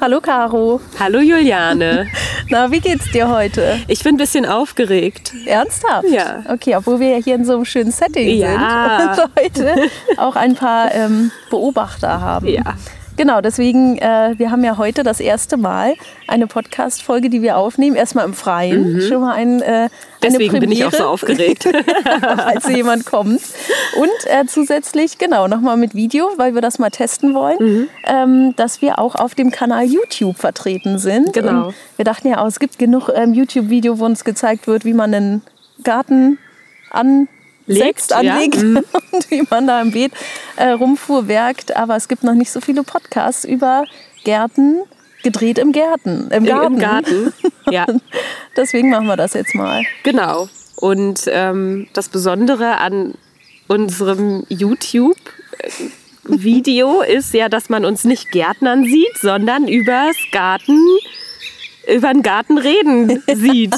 Hallo Caro. Hallo Juliane. Na, wie geht's dir heute? Ich bin ein bisschen aufgeregt. Ernsthaft? Ja. Okay, obwohl wir ja hier in so einem schönen Setting Ja. sind und heute auch ein paar ähm, Beobachter haben. Ja. Genau, deswegen, äh, wir haben ja heute das erste Mal eine Podcast-Folge, die wir aufnehmen, erstmal im Freien. Schon mal ein, äh, Deswegen eine bin ich auch so Premiere. aufgeregt. falls so jemand kommt. Und äh, zusätzlich, genau, nochmal mit Video, weil wir das mal testen wollen, Mhm. ähm, dass wir auch auf dem Kanal YouTube vertreten sind. Genau. Und wir dachten ja, auch, es gibt genug ähm, YouTube-Video, wo uns gezeigt wird, wie man einen Garten ansetzt, Legt, ja. anlegt Mhm. und wie man da im Beet äh, rumfuhrwerkt. Aber es gibt noch nicht so viele Podcasts über Gärten gedreht im Garten. Im Garten. Im Garten. Ja, Deswegen machen wir das jetzt mal. genau. Und ähm, das Besondere an unserem YouTube-Video ist ja, dass man uns nicht Gärtnern sieht, sondern übers Garten, über den Garten reden sieht.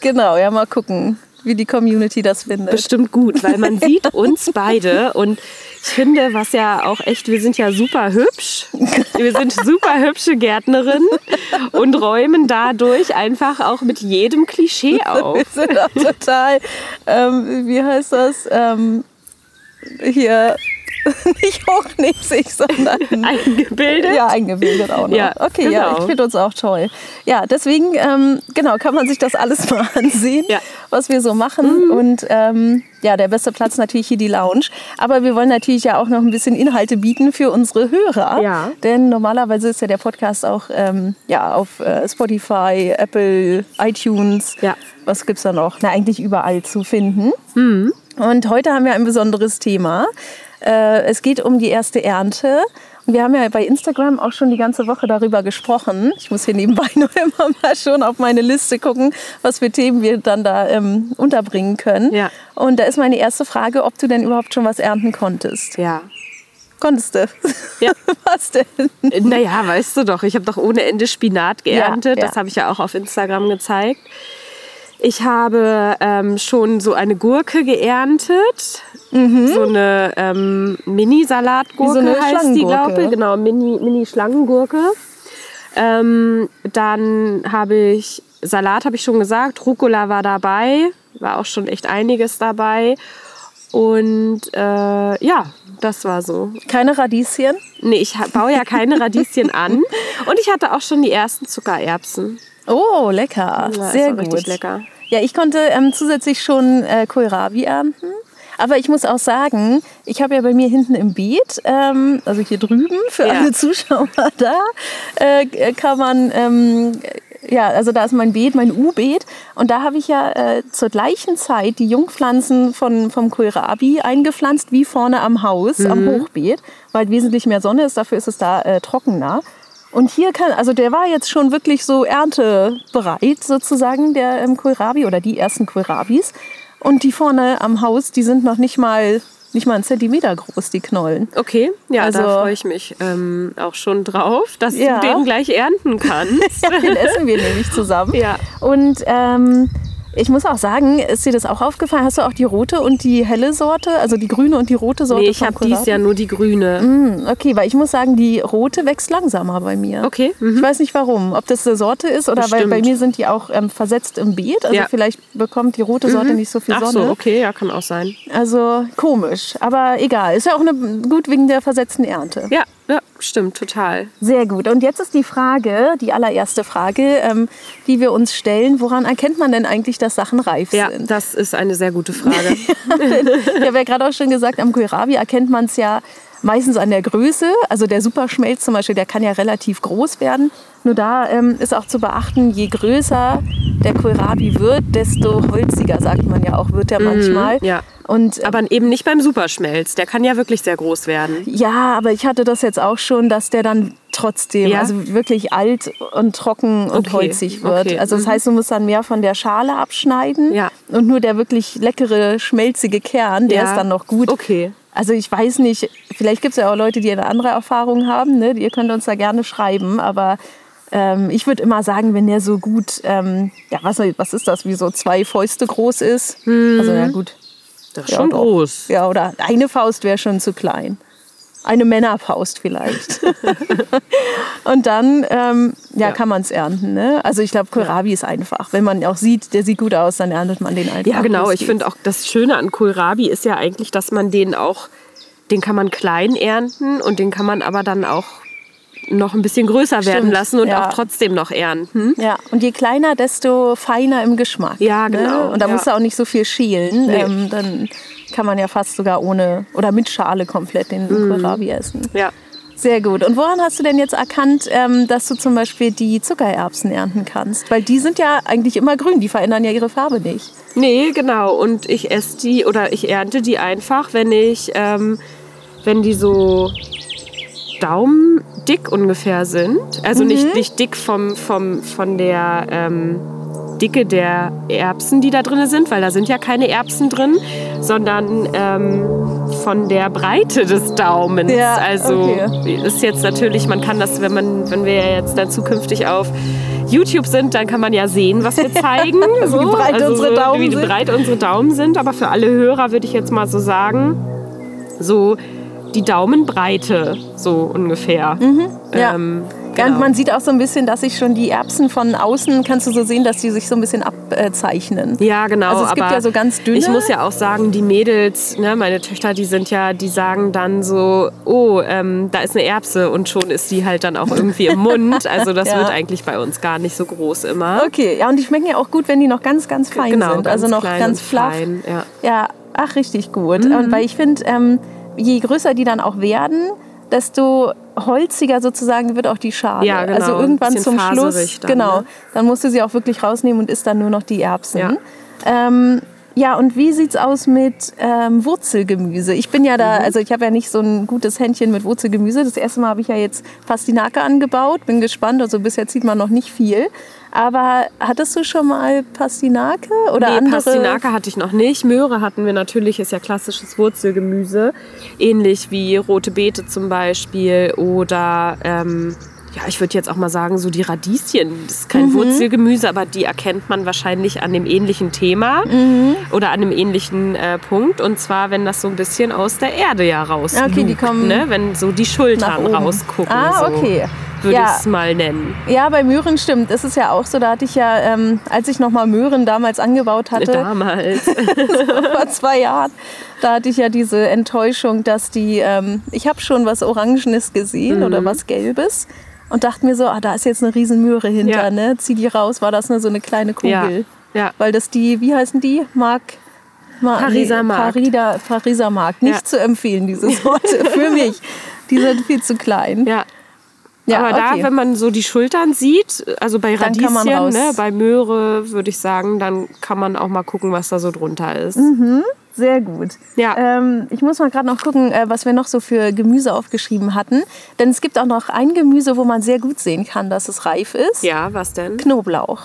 Genau, ja, mal gucken, wie die Community das findet. Bestimmt gut, weil man sieht uns beide und ich finde, was ja auch echt, wir sind ja super hübsch. Wir sind super hübsche Gärtnerinnen und räumen dadurch einfach auch mit jedem Klischee auf. Wir sind auch total, ähm, wie heißt das, ähm, hier nicht hochnäsig, sondern Eingebildet. Ja, eingebildet auch noch. Ja, okay, ja, genau. ich finde uns auch toll. Ja, deswegen, ähm, genau, kann man sich das alles mal ansehen, Ja. Mhm. was wir so machen. Und ähm, ja, der beste Platz natürlich hier die Lounge. Aber wir wollen natürlich ja auch noch ein bisschen Inhalte bieten für unsere Hörer. Ja. Denn normalerweise ist ja der Podcast auch ähm, ja, auf äh, Spotify, Apple, iTunes. Ja. Was gibt's da noch? Na, eigentlich überall zu finden. Mhm. Und heute haben wir ein besonderes Thema. Äh, es geht um die erste Ernte. Und wir haben ja bei Instagram auch schon die ganze Woche darüber gesprochen. Ich muss hier nebenbei nur immer mal schon auf meine Liste gucken, was für Themen wir dann da ähm, unterbringen können. Ja. Und da ist meine erste Frage, ob du denn überhaupt schon was ernten konntest. Ja. Konntest du? Ja. was denn? Naja, weißt du doch, ich habe doch ohne Ende Spinat geerntet. Ja, ja. Das habe ich ja auch auf Instagram gezeigt. Ich habe ähm, schon so eine Gurke geerntet. So eine ähm, Mini-Salatgurke so heißt die, glaube ich. Genau, Mini- Mini-Schlangengurke. ähm, dann habe ich, Salat habe ich schon gesagt, Rucola war dabei. War auch schon echt einiges dabei. Und äh, ja, das war so. Keine Radieschen? Nee, ich baue ja keine Radieschen an. Und ich hatte auch schon die ersten Zuckererbsen. Oh, lecker. Ja, Sehr gut. lecker. Ja, ich konnte ähm, zusätzlich schon äh, Kohlrabi ernten. Aber ich muss auch sagen, ich habe ja bei mir hinten im Beet, ähm, also hier drüben für Ja. alle Zuschauer da, äh, kann man, ähm, ja, also da ist mein Beet, mein U-Beet. Und da habe ich ja äh, zur gleichen Zeit die Jungpflanzen von, vom Kohlrabi eingepflanzt, wie vorne am Haus, am Hochbeet, weil wesentlich mehr Sonne ist, dafür ist es da äh, trockener. Und hier kann, also der war jetzt schon wirklich so erntebereit sozusagen, der ähm, Kohlrabi oder die ersten Kohlrabis. Und die vorne am Haus, die sind noch nicht mal, nicht mal einen Zentimeter groß, die Knollen. Okay, ja, Also- da freue ich mich ähm, auch schon drauf, dass Ja. du den gleich ernten kannst. Ja, den essen wir nämlich zusammen. Ja. Und ähm, ich muss auch sagen, ist dir das auch aufgefallen? Hast du auch die rote und die helle Sorte, also die grüne und die rote Sorte nee, ich habe dies? Jahr nur die grüne. Hm, Okay, weil ich muss sagen, die rote wächst langsamer bei mir. Okay, mhm. Ich weiß nicht warum. Ob das eine Sorte ist oder weil Bestimmt. bei mir sind die auch ähm, versetzt im Beet. Also Ja. vielleicht bekommt die rote Sorte nicht so viel Ach Sonne. so, okay, ja, kann auch sein. Also komisch, aber egal. Ist ja auch eine, gut wegen der versetzten Ernte. Ja, ja, stimmt, total. Sehr gut. Und jetzt ist die Frage, die allererste Frage, ähm, die wir uns stellen: Woran erkennt man denn eigentlich, dass Sachen reif Ja, sind? das ist eine sehr gute Frage. Ich habe ja gerade auch schon gesagt, am Kohlrabi erkennt man es ja meistens an der Größe. Also der Superschmelz zum Beispiel, der kann ja relativ groß werden. Nur da ähm, ist auch zu beachten, je größer der Kohlrabi wird, desto holziger, sagt man ja auch, wird er manchmal. ja. Und äh, Aber eben nicht beim Superschmelz. Der kann ja wirklich sehr groß werden. ja, aber ich hatte das jetzt auch schon, dass der dann trotzdem, Ja? also wirklich alt und trocken und Okay, holzig wird. okay, Also das mhm. heißt, du musst dann mehr von der Schale abschneiden Ja. und nur der wirklich leckere, schmelzige Kern, der Ja. ist dann noch gut. Okay. Also ich weiß nicht, vielleicht gibt es ja auch Leute, die eine andere Erfahrung haben. Ne? Ihr könnt uns da gerne schreiben, aber ähm, ich würde immer sagen, wenn der so gut, ähm, ja, was, was ist das, wie so zwei Fäuste groß ist. Hm. Also ja gut, Das ist schon doch. groß. Ja, oder eine Faust wäre schon zu klein. Eine Männerfaust vielleicht. und dann ähm, ja, Ja. kann man es ernten. Ne? Also ich glaube, Kohlrabi ist einfach. Wenn man auch sieht, der sieht gut aus, dann erntet man den einfach. Ja, genau. Ich finde auch das Schöne an Kohlrabi ist ja eigentlich, dass man den auch, den kann man klein ernten und den kann man aber dann auch noch ein bisschen größer werden Stimmt, lassen und ja. auch trotzdem noch ernten. Ja, und je kleiner, desto feiner im Geschmack. Ja, genau, Ne? Und da ja. musst du auch nicht so viel schälen. Nee. Ähm, dann kann man ja fast sogar ohne oder mit Schale komplett den. Kohlrabi essen. Ja. Sehr gut. Und woran hast du denn jetzt erkannt, ähm, dass du zum Beispiel die Zuckererbsen ernten kannst? Weil die sind ja eigentlich immer grün, die verändern ja ihre Farbe nicht. Nee, genau. Und ich esse die oder ich ernte die einfach, wenn ich, ähm, wenn die so daumendick ungefähr sind. Also nicht, nicht dick vom, vom, von der ähm, Dicke der Erbsen, die da drin sind, weil da sind ja keine Erbsen drin, sondern ähm, von der Breite des Daumens. Ja, also okay. ist jetzt natürlich, man kann das, wenn man, wenn wir jetzt dann zukünftig auf YouTube sind, dann kann man ja sehen, was wir zeigen. so. Wie breit also unsere Daumen wie breit unsere Daumen sind. Aber für alle Hörer würde ich jetzt mal so sagen, so die Daumenbreite, so ungefähr. Ja. Ähm, genau. und man sieht auch so ein bisschen, dass sich schon die Erbsen von außen, kannst du so sehen, dass die sich so ein bisschen abzeichnen. Ja, genau. Also es gibt ja so ganz dünne. Ich muss ja auch sagen, die Mädels, ne, meine Töchter, die sind ja, die sagen dann so, oh, ähm, da ist eine Erbse und schon ist die halt dann auch irgendwie im Mund. Also das Ja. wird eigentlich bei uns gar nicht so groß immer. Okay, ja, und die schmecken ja auch gut, wenn die noch ganz, ganz fein genau, sind. ganz also noch ganz flach. Fein, ja. Ja, ach, richtig gut. Mhm. Und weil ich finde, ähm, je größer die dann auch werden, desto holziger sozusagen wird auch die Schale. Ja, genau. Also irgendwann zum Schluss, dann, genau, ne? dann musst du sie auch wirklich rausnehmen und isst dann nur noch die Erbsen. Ja. Ähm, ja, und wie sieht's aus mit ähm, Wurzelgemüse? Ich bin ja Mhm. da, also ich habe ja nicht so ein gutes Händchen mit Wurzelgemüse. Das erste Mal habe ich ja jetzt Pastinake angebaut. Bin gespannt. Also bisher sieht man noch nicht viel. Aber hattest du schon mal Pastinake oder nee, andere? Pastinake hatte ich noch nicht. Möhre hatten wir natürlich, ist ja klassisches Wurzelgemüse. Ähnlich wie rote Beete zum Beispiel oder, ähm, ja, ich würde jetzt auch mal sagen, so die Radieschen. Das ist kein Mhm. Wurzelgemüse, aber die erkennt man wahrscheinlich an dem ähnlichen Thema Mhm. oder an dem ähnlichen äh, Punkt. Und zwar, wenn das so ein bisschen aus der Erde ja raus okay, die kommen ne? Wenn so die Schultern rausgucken. Ah, so, okay. Würde Ja. ich es mal nennen. Ja, bei Möhren stimmt. Das ist ja auch so. Da hatte ich ja, ähm, als ich noch mal Möhren damals angebaut hatte, Damals. vor zwei Jahren, da hatte ich ja diese Enttäuschung, dass die, ähm, ich habe schon was Orangenes gesehen Mhm. oder was Gelbes und dachte mir so, ah, da ist jetzt eine riesen Möhre hinter, Ja. ne? Zieh die raus, war das nur so eine kleine Kugel. Ja, ja. Weil das die, wie heißen die? Mark. Ma Pariser Markt. Parida, Pariser Markt. Nicht Ja. zu empfehlen, diese Sorte. Für mich. Die sind viel zu klein. Ja. Ja, Aber okay. da, wenn man so die Schultern sieht, also bei Radieschen, ne, bei Möhre würde ich sagen, dann kann man auch mal gucken, was da so drunter ist. Sehr gut. Ja. Ähm, ich muss mal gerade noch gucken, äh, was wir noch so für Gemüse aufgeschrieben hatten. Denn es gibt auch noch ein Gemüse, wo man sehr gut sehen kann, dass es reif ist. Ja, was denn? Knoblauch.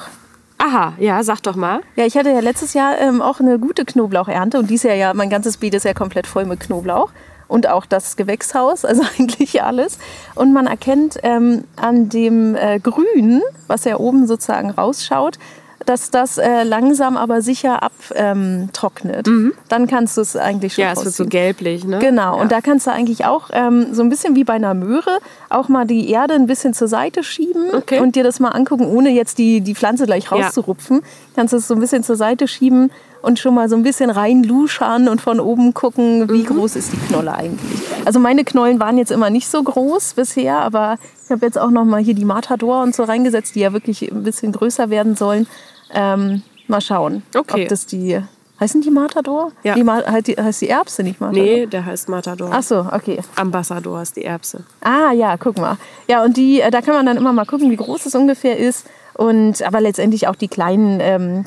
Aha, ja, sag doch mal. Ja, ich hatte ja letztes Jahr ähm, auch eine gute Knoblauchernte und dieses Jahr ja, mein ganzes Beet ist ja komplett voll mit Knoblauch. Und auch das Gewächshaus, also eigentlich alles. Und man erkennt ähm, an dem äh, Grün, was ja oben sozusagen rausschaut, dass das äh, langsam aber sicher abtrocknet. Dann kannst du es eigentlich schon Mhm. Ja, es wird so rausziehen. gelblich, ne? Genau, Ja. und da kannst du eigentlich auch ähm, so ein bisschen wie bei einer Möhre auch mal die Erde ein bisschen zur Seite schieben Okay. und dir das mal angucken, ohne jetzt die, die Pflanze gleich Ja. rauszurupfen. Kannst du es so ein bisschen zur Seite schieben und schon mal so ein bisschen reinluschern und von oben gucken, Mhm. wie groß ist die Knolle eigentlich. Also meine Knollen waren jetzt immer nicht so groß bisher, aber ich habe jetzt auch noch mal hier die Matador und so reingesetzt, die ja wirklich ein bisschen größer werden sollen. Ähm, mal schauen, Okay. ob das die... Heißen die Matador? Ja. Die, Ma- halt die, heißt die Erbse nicht Matador? Nee, der heißt Matador. Ach so, okay. Ambassador ist die Erbse. Ah ja, guck mal. Ja, und die, äh, da kann man dann immer mal gucken, wie groß es ungefähr ist. Und aber letztendlich auch die kleinen ähm,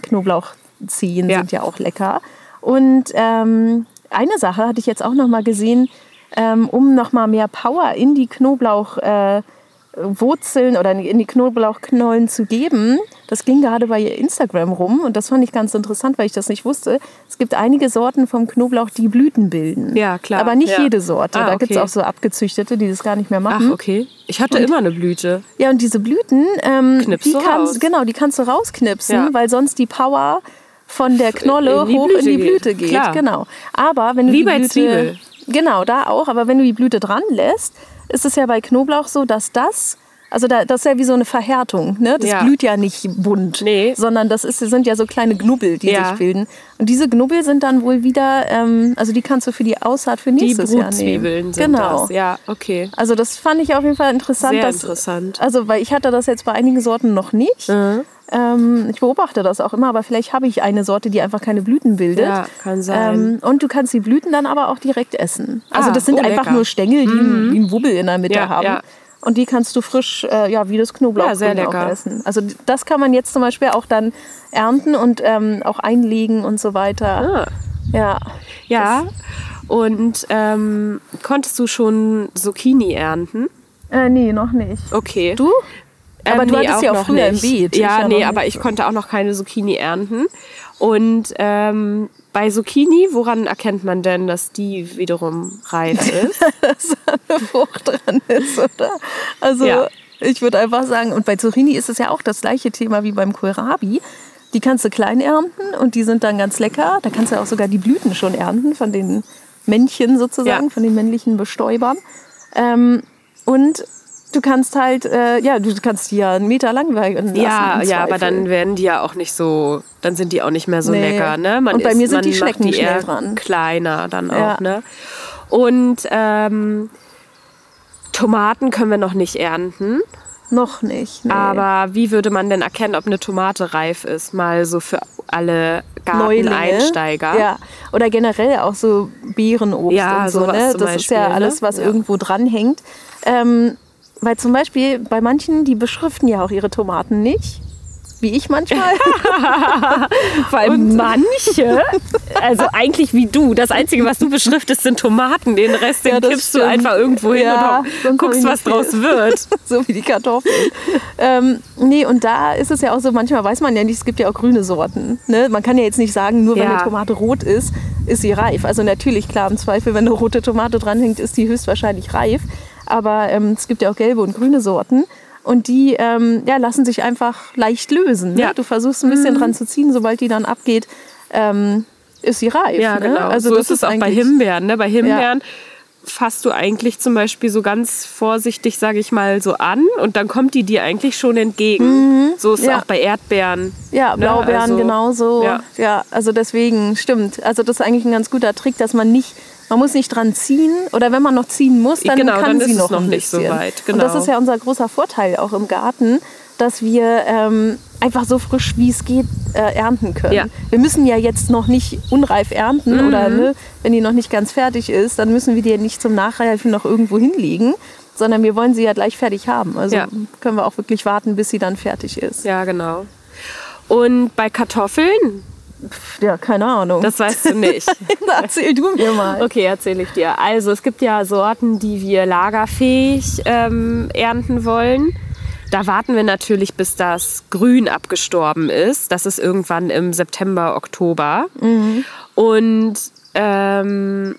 Knoblauchzehen Ja. sind ja auch lecker. Und ähm, eine Sache hatte ich jetzt auch noch mal gesehen, ähm, um noch mal mehr Power in die Knoblauchwurzeln äh, oder in die Knoblauchknollen zu geben. Das ging gerade bei Instagram rum und das fand ich ganz interessant, weil ich das nicht wusste. Es gibt einige Sorten vom Knoblauch, die Blüten bilden. Ja, klar. Aber nicht Ja. jede Sorte. Ah, Da gibt es okay. auch so abgezüchtete, die das gar nicht mehr Ach, machen. okay. Ich hatte immer eine Blüte. Ja, und diese Blüten, ähm, die kannst, genau, die kannst du rausknipsen, Ja. weil sonst die Power von der Knolle in die hoch in die geht. Blüte geht. Klar. Genau. Aber wenn du Wie die bei Blüte, Zwiebel. Genau, da auch. Aber wenn du die Blüte dran lässt, ist es ja bei Knoblauch so, dass das also da, das ist ja wie so eine Verhärtung. Ne? Das Ja. blüht ja nicht bunt, Nee. sondern das ist, sind ja so kleine Knubbel, die Ja. sich bilden. Und diese Knubbel sind dann wohl wieder, ähm, also die kannst du für die Aussaat für Die nächstes Jahr nehmen. Sind genau. das. Ja, okay. Also das fand ich auf jeden Fall interessant. Sehr dass, interessant. Also weil ich hatte das jetzt bei einigen Sorten noch nicht. Mhm. Ähm, ich beobachte das auch immer, aber vielleicht habe ich eine Sorte, die einfach keine Blüten bildet. Ja, kann sein. Ähm, und du kannst die Blüten dann aber auch direkt essen. Also Ah, das sind oh, einfach lecker. nur Stängel, die, einen- die einen Wubbel in der Mitte Ja, haben. ja. Und die kannst du frisch, äh, ja, wie das Knoblauch Ja, sehr auch lecker. essen. Also das kann man jetzt zum Beispiel auch dann ernten und ähm, auch einlegen und so weiter. Ah. Ja. Ja. Und ähm, konntest du schon Zucchini ernten? Äh, nee, noch nicht. Okay. Du? Aber Ähm, du nee, hattest ja auch früher nicht. im Beet. Ja, nee, aber ich konnte auch noch keine Zucchini ernten. Und ähm, bei Zucchini, woran erkennt man denn, dass die wiederum reif ist? dass da eine Frucht dran ist, oder? Also Ja. ich würde einfach sagen, und bei Zucchini ist es ja auch das gleiche Thema wie beim Kohlrabi. Die kannst du klein ernten und die sind dann ganz lecker. Da kannst du auch sogar die Blüten schon ernten von den Männchen sozusagen, Ja. von den männlichen Bestäubern. Ähm, und du kannst halt, äh, ja, du kannst die ja einen Meter lang lassen. ja, ja, aber dann werden die ja auch nicht so, dann sind die auch nicht mehr so Nee. lecker. Ne? Und bei mir sind man die Schnecken die eher dran. kleiner dann auch. Ja. Ne? Und ähm, Tomaten können wir noch nicht ernten. Noch nicht. Nee. Aber wie würde man denn erkennen, ob eine Tomate reif ist? Mal so für alle. Garteneinsteiger. Ja, oder generell auch so Beerenobst Ja, und so. Ne? Das ist ja Beispiel, ne? alles, was Ja. irgendwo dranhängt. Ähm, weil zum Beispiel bei manchen, die beschriften ja auch ihre Tomaten nicht. Wie ich manchmal. Vor allem manche, also eigentlich wie du. Das Einzige, was du beschriftest, sind Tomaten. Den Rest, den Ja, kippst du stimmt. einfach irgendwo hin Ja, und guckst, was viel. draus wird. so wie die Kartoffeln. ähm, nee, und da ist es ja auch so, manchmal weiß man ja nicht, es gibt ja auch grüne Sorten. Ne? Man kann ja jetzt nicht sagen, nur wenn Ja. eine Tomate rot ist, ist sie reif. Also natürlich, klar, im Zweifel, wenn eine rote Tomate dranhängt, ist die höchstwahrscheinlich reif. Aber ähm, es gibt ja auch gelbe und grüne Sorten. Und die ähm, ja, lassen sich einfach leicht lösen. Ne? Ja. Mhm. Du versuchst ein bisschen dran zu ziehen, sobald die dann abgeht, ähm, ist sie reif. Ja, ne? genau. Also so das ist es auch bei Himbeeren. Ne? Bei Himbeeren fasst du eigentlich zum Beispiel so ganz vorsichtig, sage ich mal, so an und dann kommt die dir eigentlich schon entgegen. So ist es Mhm. Ja. auch bei Erdbeeren. Ja, Ne? Blaubeeren Also, genauso. ja. Ja. also deswegen stimmt. Also das ist eigentlich ein ganz guter Trick, dass man nicht, man muss nicht dran ziehen oder wenn man noch ziehen muss, dann Genau, kann dann sie ist es noch, noch nicht so weit, Und das genau. ist ja unser großer Vorteil auch im Garten, dass wir ähm, einfach so frisch wie es geht äh, ernten können. Ja. Mhm. Wir müssen ja jetzt noch nicht unreif ernten oder ne, wenn die noch nicht ganz fertig ist, dann müssen wir die ja nicht zum Nachreifen noch irgendwo hinlegen. Sondern wir wollen sie ja gleich fertig haben. Also Ja. können wir auch wirklich warten, bis sie dann fertig ist. Ja, genau. Und bei Kartoffeln, Ja, keine Ahnung. das weißt du nicht. Erzähl du mir mal. Okay, erzähle ich dir. Also es gibt ja Sorten, die wir lagerfähig ähm, ernten wollen. Da warten wir natürlich, bis das Grün abgestorben ist. Das ist irgendwann im September, Oktober. Und ähm,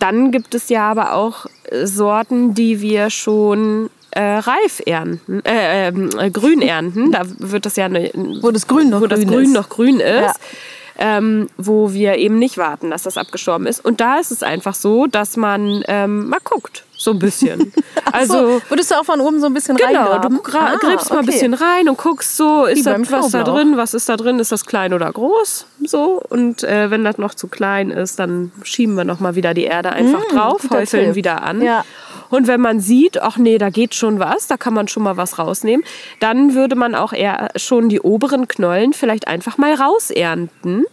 dann gibt es ja aber auch Sorten, die wir schon äh, reif ernten, äh, ähm, äh, grün ernten. Da wird das ja eine, Wo das Grün noch wo das grün Grün ist. noch grün ist. Ja. Ähm, wo wir eben nicht warten, dass das abgestorben ist. Und da ist es einfach so, dass man ähm, mal guckt, so ein bisschen. Also Also würdest du auch von oben so ein bisschen Genau, reingraben? du gra Ah, gräbst mal ein okay. bisschen rein und guckst so, ist das was da drin, was ist da drin, ist das klein oder groß, so und äh, wenn das noch zu klein ist, dann schieben wir noch mal wieder die Erde einfach drauf, Mm, guter häufeln wieder an. Ja. Und wenn man sieht, ach nee, da geht schon was, da kann man schon mal was rausnehmen, dann würde man auch eher schon die oberen Knollen vielleicht einfach mal rausernten.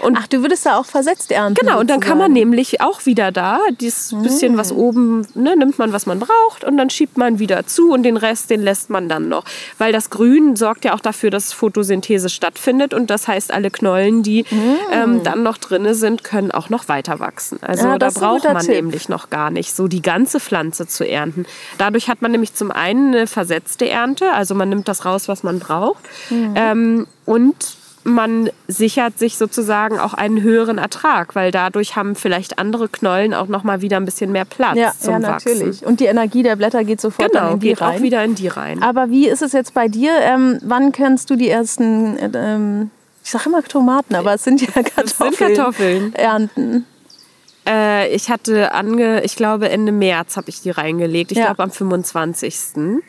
Und Ach, du würdest da auch versetzt ernten. Genau, und dann kann man nämlich auch wieder da, dieses bisschen, was Mm. oben, ne, nimmt man, was man braucht und dann schiebt man wieder zu und den Rest, den lässt man dann noch. Weil das Grün sorgt ja auch dafür, dass Photosynthese stattfindet und das heißt, alle Knollen, die ähm, dann noch drinne sind, können auch noch weiter wachsen. Also Mm. Ja, da ist ein braucht man Tipp. nämlich noch gar nicht so die ganze Pflanze zu ernten. Dadurch hat man nämlich zum einen eine versetzte Ernte, also man nimmt das raus, was man braucht Mhm. ähm, und man sichert sich sozusagen auch einen höheren Ertrag, weil dadurch haben vielleicht andere Knollen auch noch mal wieder ein bisschen mehr Platz Ja, zum ja, Wachsen. natürlich. Und die Energie der Blätter geht sofort Genau, in die geht rein. auch wieder in die rein. Aber wie ist es jetzt bei dir? Ähm, wann kannst du die ersten, äh, ähm, Ich sage immer Tomaten, aber es sind ja Kartoffeln. sind Kartoffeln. Ernten. Äh, ich hatte ange, ich glaube Ende März habe ich die reingelegt. Ich Ja. glaube am 25.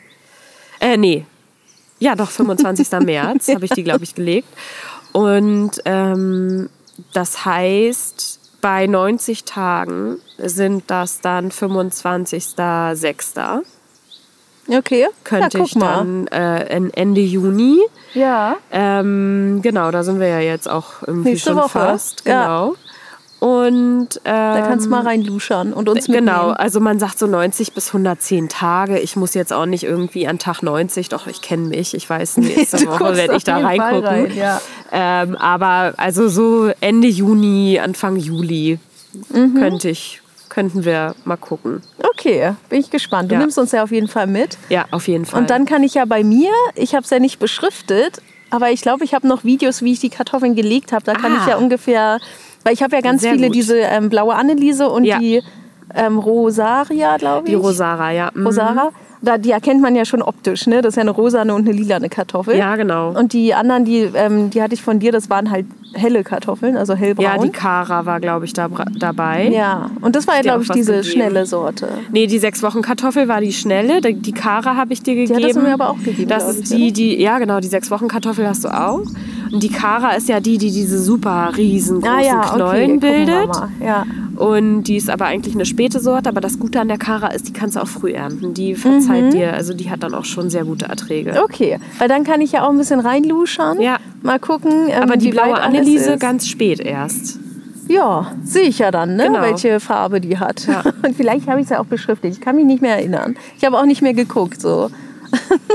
Äh, nee. Ja, doch, 25. März habe ich die, glaube ich, gelegt. Und ähm, das heißt, bei 90 Tagen sind das dann 25.06. Okay. Könnte ja, ich dann äh, Ende Juni. Ja. Ähm, genau, da sind wir ja jetzt auch irgendwie Nächste schon Woche. fast. Ja. Genau. Und ähm, Da kannst du mal reinluschern und uns Genau, mitnehmen. also man sagt so 90 bis 110 Tage. Ich muss jetzt auch nicht irgendwie an Tag 90, doch ich kenne mich. Ich weiß, nächste Woche werde ich da reingucken. rein, ja. ähm, aber also so Ende Juni, Anfang Juli Mhm. könnte ich, könnten wir mal gucken. Okay, bin ich gespannt. Du Ja. nimmst uns ja auf jeden Fall mit. Ja, auf jeden Fall. Und dann kann ich ja bei mir, ich habe es ja nicht beschriftet, aber ich glaube, ich habe noch Videos, wie ich die Kartoffeln gelegt habe. Da kann Ah. ich ja ungefähr, weil ich habe ja ganz Sehr viele gut. diese ähm, blaue Anneliese und Ja. die ähm, Rosaria, glaube ich. die Rosara, ja. Mhm. Rosara. Da, die erkennt man ja schon optisch, ne? Das ist ja eine rosane und eine lilane Kartoffel. Ja, genau. Und die anderen, die, ähm, die hatte ich von dir, das waren halt helle Kartoffeln, also hellbraun. Ja, die Kara war, glaube ich, da, dabei. Ja, und das war ja, glaube ich, diese gegeben. schnelle Sorte. Nee, die sechs Wochen Kartoffel war die schnelle. Die die Kara habe ich dir gegeben. hattest du mir aber auch gegeben, Das ist ich, die, die, ja genau, die sechs Wochen Kartoffel hast du auch. Und die Kara ist ja die, die diese super riesengroßen Ah ja, okay, Knollen wir bildet. Ja. Und die ist aber eigentlich eine späte Sorte. Aber das Gute an der Kara ist, die kannst du auch früh ernten. Die verzeiht Mhm. dir, also die hat dann auch schon sehr gute Erträge. Okay, weil dann kann ich ja auch ein bisschen reinluschern. Ja. Mal gucken. ähm, Aber die blaue Anneliese ganz spät erst. Ja, sehe ich ja dann, ne? Genau. welche Farbe die hat. Ja. Und vielleicht habe ich es ja auch beschriftet. Ich kann mich nicht mehr erinnern. Ich habe auch nicht mehr geguckt. So.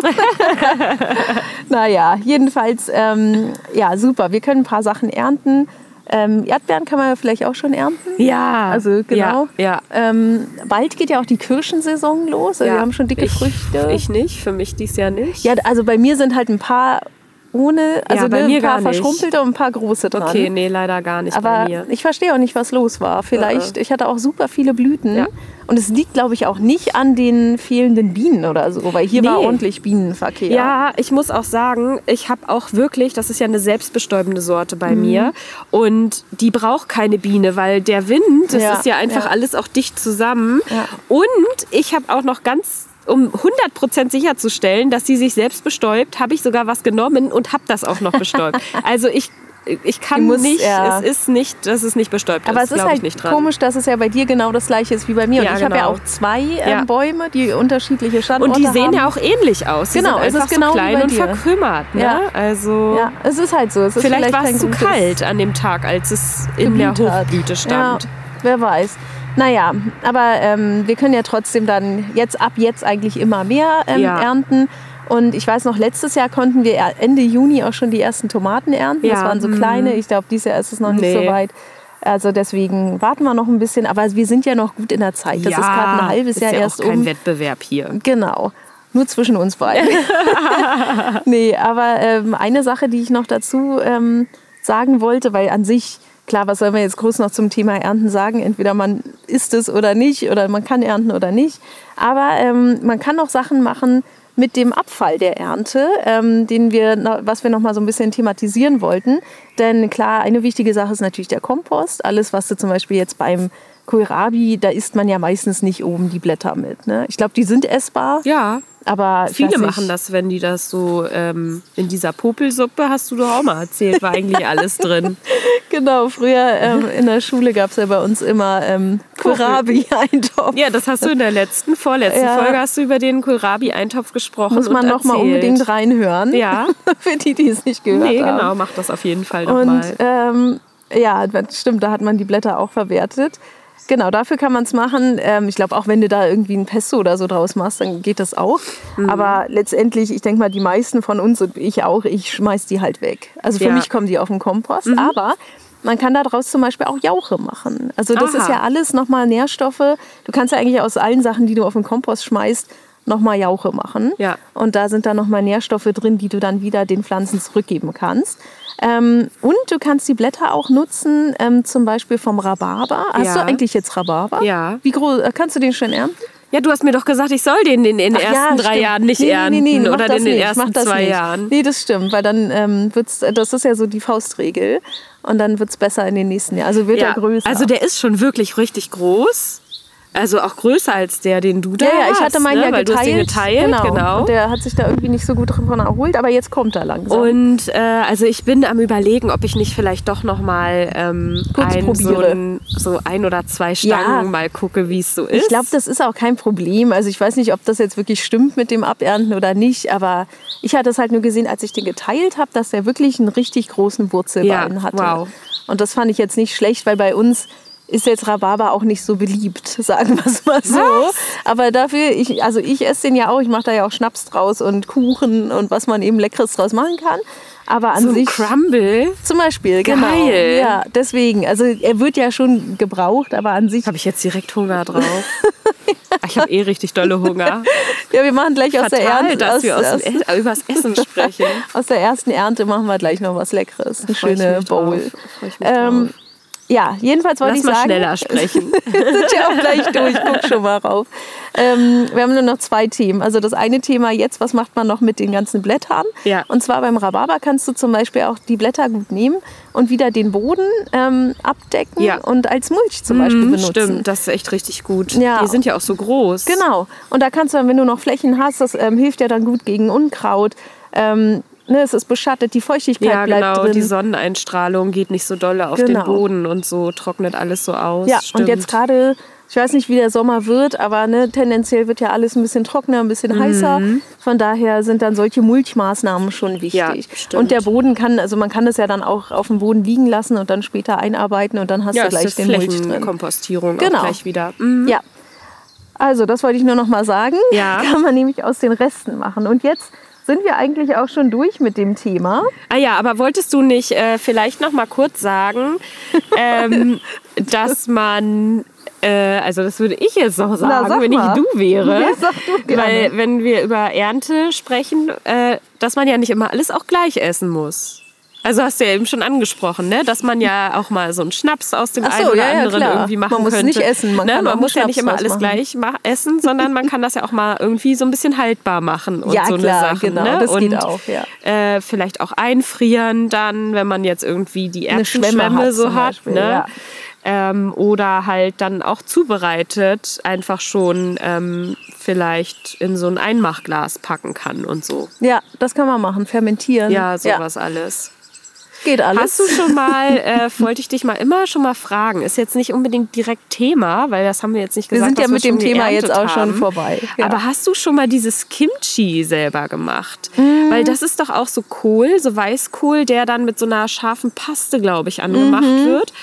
naja, jedenfalls, ähm, ja, super. Wir können ein paar Sachen ernten. Ähm, Erdbeeren kann man ja vielleicht auch schon ernten. Ja. Also genau. Ja. ja. Ähm, bald geht ja auch die Kirschensaison los. Also ja. Wir haben schon dicke ich, Früchte. Ich nicht, für mich dies Jahr nicht. Ja, also bei mir sind halt ein paar ohne, also bei ne, mir ein paar verschrumpelte und ein paar große dran. Okay, nee, leider gar nicht Aber bei mir. ich verstehe auch nicht, was los war. Vielleicht, ich hatte auch super viele Blüten. Ja. Und es liegt, glaube ich, auch nicht an den fehlenden Bienen oder so, weil hier war Nee. ordentlich Bienenverkehr. Ja, ich muss auch sagen, ich habe auch wirklich, das ist ja eine selbstbestäubende Sorte Mhm. bei mir und die braucht keine Biene, weil der Wind, das Ja, ist ja einfach ja. alles auch dicht zusammen. Ja. Und ich habe auch noch ganz um 100% sicherzustellen, dass sie sich selbst bestäubt, habe ich sogar was genommen und habe das auch noch bestäubt. also ich, ich kann Du musst, nicht, ja. es ist nicht, dass es nicht bestäubt Aber ist, es ist halt komisch, dass es ja bei dir genau das gleiche ist wie bei mir. Ja, und ich habe ja genau. auch zwei ähm, Ja. Bäume, die unterschiedliche Standorte Und die sehen haben. ja auch ähnlich aus. Die Genau, es ist genau so klein und dir. verkrümmert. Ne? Ja. Also Ja, es ist halt so. Es ist Vielleicht, war es zu kalt an dem Tag, als es in der. Hochblüte stand. Ja, wer weiß. Naja, aber ähm, wir können ja trotzdem dann jetzt ab jetzt eigentlich immer mehr ähm, Ja. ernten. Und ich weiß noch, letztes Jahr konnten wir Ende Juni auch schon die ersten Tomaten ernten. Das Ja, waren so mhm. kleine. Ich glaube, dieses Jahr ist es noch nicht Nee. so weit. Also deswegen warten wir noch ein bisschen. Aber wir sind ja noch gut in der Zeit. Das ist gerade ein halbes ist Jahr ja erst auch kein um. Wettbewerb hier. Genau. Nur zwischen uns beiden. nee, aber ähm, eine Sache, die ich noch dazu ähm, sagen wollte, weil an sich, klar, was soll man jetzt groß noch zum Thema Ernten sagen? Entweder man isst es oder nicht, oder man kann ernten oder nicht. Aber ähm, man kann auch Sachen machen mit dem Abfall der Ernte, ähm, den wir, was wir noch mal so ein bisschen thematisieren wollten. Denn klar, eine wichtige Sache ist natürlich der Kompost. Alles, was du zum Beispiel jetzt beim Kohlrabi, da isst man ja meistens nicht oben die Blätter mit. Ne? Ich glaube, die sind essbar. Ja, Aber viele machen das, wenn die das so ähm, in dieser Popelsuppe, hast du doch auch mal erzählt, war eigentlich alles drin. Genau, früher ähm, in der Schule gab es ja bei uns immer ähm, Kohlrabi-Eintopf. Ja, das hast du in der letzten, vorletzten Ja. Folge hast du über den Kohlrabi-Eintopf gesprochen Muss man und noch mal erzählt. unbedingt reinhören. Ja. Für die, die es nicht gehört Nee, haben. genau, mach das auf jeden Fall Und nochmal. ähm, ja, das stimmt, da hat man die Blätter auch verwertet. Genau, dafür kann man es machen. Ähm, ich glaube, auch wenn du da irgendwie ein Pesto oder so draus machst, dann geht das auch. Mhm. Aber letztendlich, ich denke mal, die meisten von uns und ich auch, ich schmeiß die halt weg. Also für Ja. Mhm. mich kommen die auf den Kompost. Aber man kann daraus zum Beispiel auch Jauche machen. Also das Aha. ist ja alles nochmal Nährstoffe. Du kannst ja eigentlich aus allen Sachen, die du auf den Kompost schmeißt, nochmal Jauche machen. Ja. Und da sind dann nochmal Nährstoffe drin, die du dann wieder den Pflanzen zurückgeben kannst. Ähm, und du kannst die Blätter auch nutzen, ähm, zum Beispiel vom Rhabarber. Hast Ja. du eigentlich jetzt Rhabarber? Ja. Wie groß? äh, Kannst du den schon ernten? Ja, du hast mir doch gesagt, ich soll den in den Ach ja, ersten drei stimmt. Jahren nicht Nee, nee, ernten nee, nee, oder das in den nicht, ersten das zwei nicht. Jahren. Nee, das stimmt, weil dann ähm, wird's, das ist ja so die Faustregel und dann wird es besser in den nächsten Jahren. Also wird er größer. Also der ist schon wirklich richtig groß. Also auch größer als der, den du da ja, ja, hast. ich hatte meinen ne? ja Weil geteilt. den geteilt, genau. Und der hat sich da irgendwie nicht so gut davon erholt, aber jetzt kommt er langsam. Und äh, also ich bin am überlegen, ob ich nicht vielleicht doch noch mal ähm, Kurz ein, so, ein, so ein oder zwei Stangen Ja. mal gucke, wie es so ist. Ich glaube, das ist auch kein Problem. Also ich weiß nicht, ob das jetzt wirklich stimmt mit dem Abernten oder nicht, aber ich hatte es halt nur gesehen, als ich den geteilt habe, dass der wirklich einen richtig großen Wurzelballen Ja, hatte. wow. Und das fand ich jetzt nicht schlecht, weil bei uns ist jetzt Rhabarber auch nicht so beliebt, sagen wir es mal so. Aber dafür, ich, also ich esse den ja auch, ich mache da ja auch Schnaps draus und Kuchen und was man eben Leckeres draus machen kann. Aber an so ein sich Crumble zum Beispiel, genau. Geil. Ja, deswegen. Also er wird ja schon gebraucht, aber an sich habe ich jetzt direkt Hunger drauf. ich habe eh richtig dolle Hunger. Ja, wir machen gleich aus der Fatal, Ernte. dass wir aus aus, übers Essen sprechen. aus der ersten Ernte machen wir gleich noch was Leckeres. Eine schöne. Bowl. Ähm. Ja, jedenfalls wollte Lass ich mal sagen. schneller sprechen. wir sind ja auch gleich durch, guck schon mal rauf. Ähm, wir haben nur noch zwei Themen. Also das eine Thema jetzt, was macht man noch mit den ganzen Blättern? Ja. Und zwar beim Rhabarber kannst du zum Beispiel auch die Blätter gut nehmen und wieder den Boden ähm, abdecken Ja. und als Mulch zum Beispiel Mhm, benutzen. Stimmt, das ist echt richtig gut. Ja. Die sind ja auch so groß. Genau. Und da kannst du dann, wenn du noch Flächen hast, das ähm, hilft ja dann gut gegen Unkraut. Ähm, ne, es ist beschattet, die Feuchtigkeit Ja, bleibt genau. drin. Die Sonneneinstrahlung geht nicht so dolle auf Genau. den Boden und so trocknet alles so aus. ja, stimmt. und jetzt gerade, ich weiß nicht, wie der Sommer wird, aber ne, tendenziell wird ja alles ein bisschen trockener, ein bisschen heißer. Von daher sind dann solche Mulchmaßnahmen schon wichtig. Mhm. Ja, stimmt. und der Boden kann, also man kann das ja dann auch auf dem Boden liegen lassen und dann später einarbeiten und dann hast ja, du gleich den Mulch drin. Flächenkompostierung Genau. auch gleich wieder. Mhm. Ja. Also, das wollte ich nur noch mal sagen. Ja. Kann man nämlich aus den Resten machen. Und jetzt sind wir eigentlich auch schon durch mit dem Thema. Ah ja, aber wolltest du nicht äh, vielleicht noch mal kurz sagen, ähm, dass man, äh, also das würde ich jetzt noch sagen, sag wenn ich mal. du wäre, Ja, sag du gerne. weil wenn wir über Ernte sprechen, äh, dass man ja nicht immer alles auch gleich essen muss. Also hast du ja eben schon angesprochen, ne? dass man ja auch mal so einen Schnaps aus dem so, einen oder ja, ja, anderen klar. irgendwie machen Man muss könnte. nicht essen, man ne? man muss ja Schnaps nicht immer alles gleich essen, sondern man kann das ja auch mal irgendwie so ein bisschen haltbar machen und Ja, so klar, eine Sache. genau, ne? das und, geht auch, ja. äh, vielleicht auch einfrieren dann, wenn man jetzt irgendwie die hat so hat. Beispiel, ne? ja. ähm, oder halt dann auch zubereitet einfach schon ähm, vielleicht in so ein Einmachglas packen kann und so. Ja, das kann man machen. Fermentieren. Ja, sowas alles. Geht alles. Hast du schon mal, äh, wollte ich dich mal immer schon mal fragen, ist jetzt nicht unbedingt direkt Thema, weil das haben wir jetzt nicht wir gesagt, sind ja mit wir dem schon Thema jetzt auch schon haben. vorbei. Ja. Aber hast du schon mal dieses Kimchi selber gemacht? Mhm. Weil das ist doch auch so Kohl, so Weißkohl, der dann mit so einer scharfen Paste, glaube ich, angemacht Mhm. wird.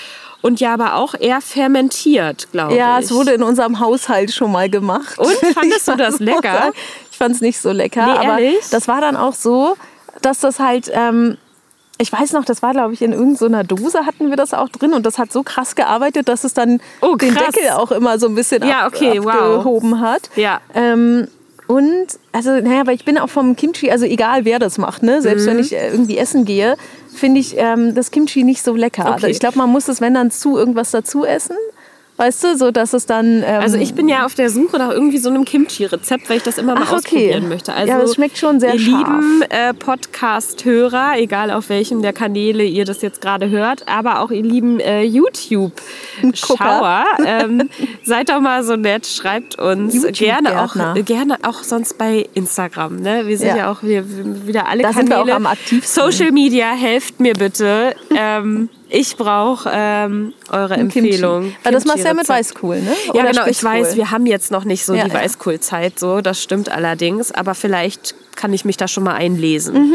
Und ja, aber auch eher fermentiert, glaube ja, ich. es wurde in unserem Haushalt schon mal gemacht. Und? Fandest du das lecker? Ich fand es nicht so lecker. Nee, aber das war dann auch so, dass das halt. Ähm, ich weiß noch, das war, glaube ich, in irgendeiner Dose hatten wir das auch drin und das hat so krass gearbeitet, dass es dann Oh, den. Deckel auch immer so ein bisschen Ja, ab, okay, wow. abgehoben hat. Ja. Ähm, und, also, naja, weil ich bin auch vom Kimchi, also egal wer das macht, ne? selbst Mhm. wenn ich äh, irgendwie essen gehe, finde ich ähm, das Kimchi nicht so lecker. Okay. Ich glaube, man muss es, wenn dann zu irgendwas dazu essen. Weißt du, so dass es dann. Ähm, Also ich bin ja auf der Suche nach irgendwie so einem Kimchi-Rezept, weil ich das immer mal Ach, okay. ausprobieren möchte. Also Ja, das schmeckt schon sehr ihr scharf. lieben äh, Podcast-Hörer, egal auf welchem der Kanäle ihr das jetzt gerade hört, aber auch ihr lieben äh, YouTube-Schauer, ähm, seid doch mal so nett, schreibt uns gerne auch, äh, gerne auch sonst bei Instagram. Ne? Wir sind ja, Ja. auch wir, wieder alle Da sind Kanäle. wir auch am aktivsten. Social Media, helft mir bitte. ähm, ich brauche ähm, eure ein Kimchi. Empfehlung. Weil das machst du ja mit. Weißkohl, ne? Ja, Oder genau. Ich weiß, wir haben jetzt noch nicht so Ja, die ja. Weißkohlzeit, so das stimmt allerdings. Aber vielleicht kann ich mich da schon mal einlesen. Mhm.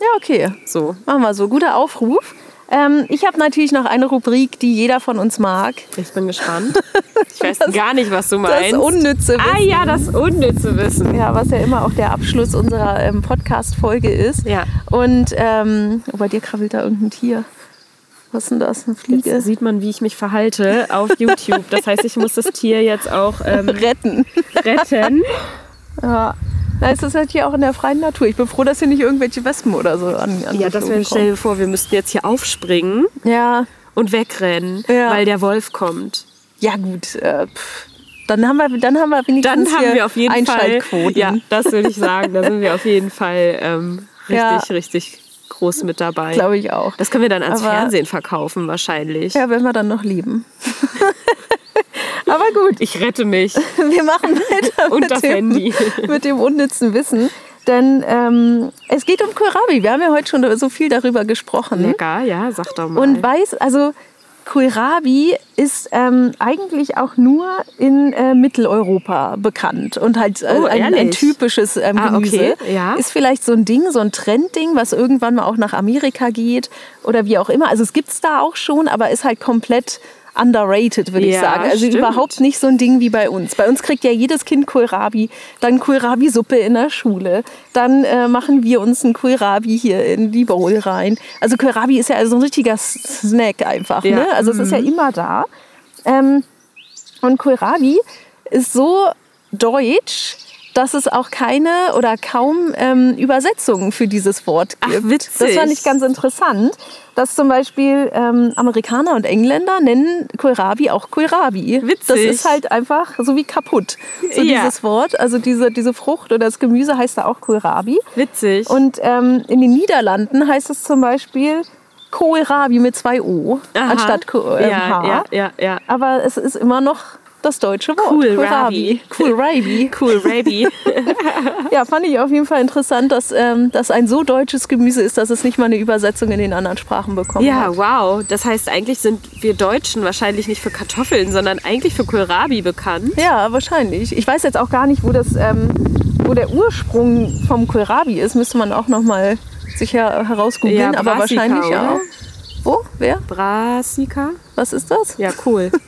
Ja, okay. So. Machen wir so. Guter Aufruf. Ähm, ich habe natürlich noch eine Rubrik, die jeder von uns mag. Ich bin gespannt. Ich weiß gar nicht, was du Das meinst. unnütze ah Wissen. ja, das unnütze Wissen. Ja, was ja immer auch der Abschluss unserer ähm, Podcast-Folge ist. Ja. Und ähm, oh, bei dir krabbelt da irgendein Tier. Was ist denn das? Eine Fliege? Jetzt sieht man, wie ich mich verhalte auf YouTube. Das heißt, ich muss das Tier jetzt auch ähm, Retten. retten. Ja. Na, es ist halt hier auch in der freien Natur. Ich bin froh, dass hier nicht irgendwelche Wespen oder so an, Ja, das wäre, stell dir vor, wir müssten jetzt hier aufspringen Ja, und wegrennen, Ja. weil der Wolf kommt. ja gut. Äh. Dann haben wir, dann haben wir wenigstens Dann haben hier wir auf jeden Fall. Einschaltquoten. Ja, das würde ich sagen. Da sind wir auf jeden Fall ähm, richtig, Ja. richtig groß mit dabei. Glaube ich auch. Das können wir dann ans Aber- Fernsehen verkaufen, wahrscheinlich. Ja, wenn wir dann noch leben. Aber gut, Ich rette mich. wir machen weiter Und mit, das dem, Handy. mit dem unnützen Wissen. Denn ähm, es geht um Kohlrabi. Wir haben ja heute schon so viel darüber gesprochen. Lecker, ja, sag doch mal. Und weiß, also Kohlrabi ist ähm, eigentlich auch nur in äh, Mitteleuropa bekannt und halt äh, Oh, ein, ein typisches ähm, Ah, Gemüse. okay, ja. Ist vielleicht so ein Ding, so ein Trendding, was irgendwann mal auch nach Amerika geht oder wie auch immer. Also es gibt es da auch schon, aber ist halt komplett underrated, würde ich Ja, sagen. Also stimmt. überhaupt nicht so ein Ding wie bei uns. Bei uns kriegt ja jedes Kind Kohlrabi, dann Kohlrabi-Suppe in der Schule. Dann äh, machen wir uns ein Kohlrabi hier in die Bowl rein. Also Kohlrabi ist ja also so ein richtiger Snack einfach. Ja. Ne? Also es ist ja immer da. Ähm, und Kohlrabi ist so deutsch, dass es auch keine oder kaum ähm, Übersetzungen für dieses Wort Ach, gibt. witzig. Das fand ich ganz interessant, dass zum Beispiel ähm, Amerikaner und Engländer nennen Kohlrabi auch Kohlrabi. Witzig. Das ist halt einfach so wie kaputt, so Ja. dieses Wort. Also diese, diese Frucht oder das Gemüse heißt da auch Kohlrabi. Witzig. Und ähm, in den Niederlanden heißt es zum Beispiel Kohlrabi mit zwei O Aha. anstatt Ko ähm, ja, H. ja, ja, ja. Aber es ist immer noch das deutsche Wort. Kohlrabi. Kohlrabi. Cool, Raby. Ja, fand ich auf jeden Fall interessant, dass ähm, das ein so deutsches Gemüse ist, dass es nicht mal eine Übersetzung in den anderen Sprachen bekommen ja, hat. wow. Das heißt, eigentlich sind wir Deutschen wahrscheinlich nicht für Kartoffeln, sondern eigentlich für Kohlrabi bekannt. Ja, wahrscheinlich. Ich weiß jetzt auch gar nicht, wo das, ähm, wo der Ursprung vom Kohlrabi ist. Müsste man auch noch mal sicher herausgoogeln. Ja, aber wahrscheinlich oder? auch. Wo? Wer? Brassica? Was ist das? Ja, cool.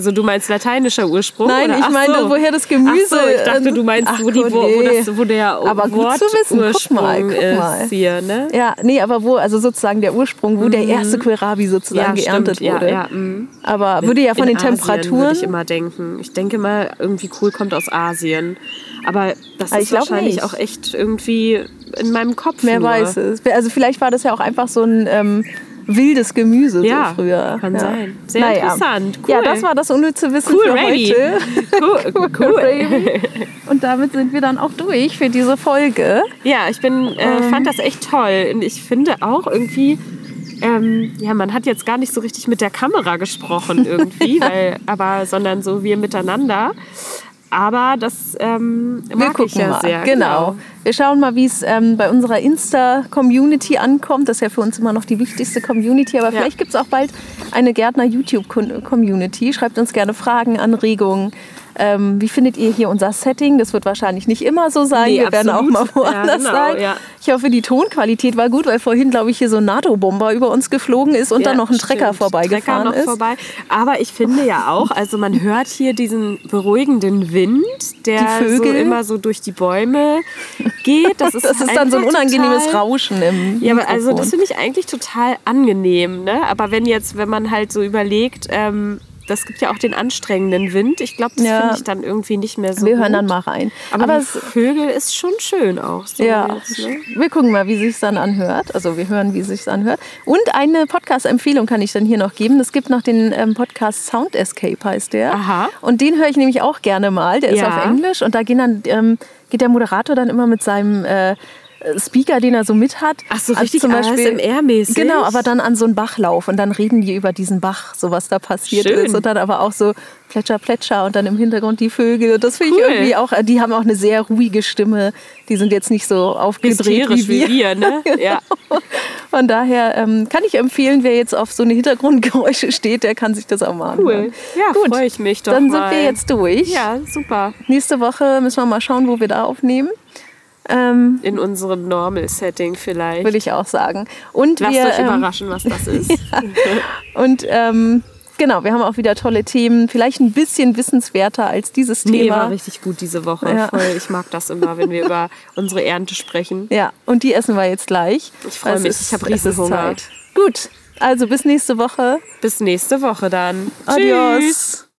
Also du meinst lateinischer Ursprung? Nein, oder? ich meine, so. woher das Gemüse. Ach so, ich dachte, du meinst, Ach wo, die, wo, wo, das, wo der Aber gut zu wissen. Guck mal, guck mal. ist hier, ne? Ja, nee, aber wo, also sozusagen der Ursprung, wo der erste Kohlrabi sozusagen Ja, geerntet stimmt. wurde. Ja, ja, mm. Aber würde ja von In den Asien Temperaturen. würde ich immer denken. Ich denke mal, irgendwie cool kommt aus Asien. Aber das Aber ist ich glaub wahrscheinlich nicht. auch echt irgendwie in meinem Kopf Wer nur. weiß es. Also vielleicht war das ja auch einfach so ein ähm, wildes Gemüse Ja, so früher. kann ja. sein. Sehr interessant. Cool. Ja, das war das unnütze Wissen Cool, für Raby. heute. Cool, cool. Raby. Und damit sind wir dann auch durch für diese Folge. Ja, ich bin, äh, Ähm. fand das echt toll. Und ich finde auch irgendwie, ähm, ja, man hat jetzt gar nicht so richtig mit der Kamera gesprochen irgendwie, weil, aber, sondern so wir miteinander. Aber das ähm, Wir mag gucken ich ja mal. sehr. Genau. Wir schauen mal, wie es ähm, bei unserer Insta-Community ankommt. Das ist ja für uns immer noch die wichtigste Community. Aber Ja. vielleicht gibt es auch bald eine Gärtner-YouTube-Community. Schreibt uns gerne Fragen, Anregungen. Ähm, wie findet ihr hier unser Setting? Das wird wahrscheinlich nicht immer so sein. Nee, Wir werden auch absolut. mal woanders Ja, genau, sein. ja. Ich hoffe, die Tonqualität war gut, weil vorhin, glaube ich, hier so ein NATO-Bomber über uns geflogen ist und Ja, dann noch ein Trecker stimmt. vorbeigefahren Trecker noch ist. Vorbei. Aber ich finde ja auch, also man hört hier diesen beruhigenden Wind, der so Vögel. immer so durch die Bäume geht. Das ist, Das ist dann so ein unangenehmes total, Rauschen im Ja, aber also das finde ich eigentlich total angenehm. Ne? Aber wenn jetzt, wenn man halt so überlegt, ähm, das gibt ja auch den anstrengenden Wind. Ich glaube, das Ja. finde ich dann irgendwie nicht mehr so Wir gut. hören dann mal rein. Aber, Aber Vögel ist schon schön auch. So Ja, jetzt, ne? wir gucken mal, wie sich dann anhört. Also wir hören, wie sich anhört. Und eine Podcast-Empfehlung kann ich dann hier noch geben. Es gibt noch den ähm, Podcast Sound Escape heißt der. Aha. Und den höre ich nämlich auch gerne mal. Der ist Ja. auf Englisch und da gehen dann ähm, geht der Moderator dann immer mit seinem äh, Speaker, den er so mit hat. Ach so, Also richtig ASMR-mäßig? Genau, aber dann an so einen Bachlauf und dann reden die über diesen Bach, so was da passiert Schön. ist. Und dann aber auch so Plätscher, Plätscher und dann im Hintergrund die Vögel. Und das finde Cool. ich irgendwie auch, äh, die haben auch eine sehr ruhige Stimme. Die sind jetzt nicht so aufgedreht wie wir. wie wir, ne? Ja. Von daher ähm, kann ich empfehlen, wer jetzt auf so eine Hintergrundgeräusche steht, der kann sich das auch mal anhören. Cool. Ja, Gut, freue ich mich doch Dann mal. sind wir jetzt durch. Ja, super. Nächste Woche müssen wir mal schauen, wo wir da aufnehmen. Ähm, In unserem Normal-Setting vielleicht. Würde ich auch sagen. Und Lasst wir, euch ähm, überraschen, was das ist. Und ähm, genau, wir haben auch wieder tolle Themen. Vielleicht ein bisschen wissenswerter als dieses Nee, Thema. war richtig gut diese Woche. Ja. Voll. Ich mag das immer, wenn wir über unsere Ernte sprechen. Ja, und die essen wir jetzt gleich. Ich freu Es mich, ist- ich hab es ist Riesenhunger. Zeit. Gut, also bis nächste Woche. Bis nächste Woche dann. Adios. Tschüss.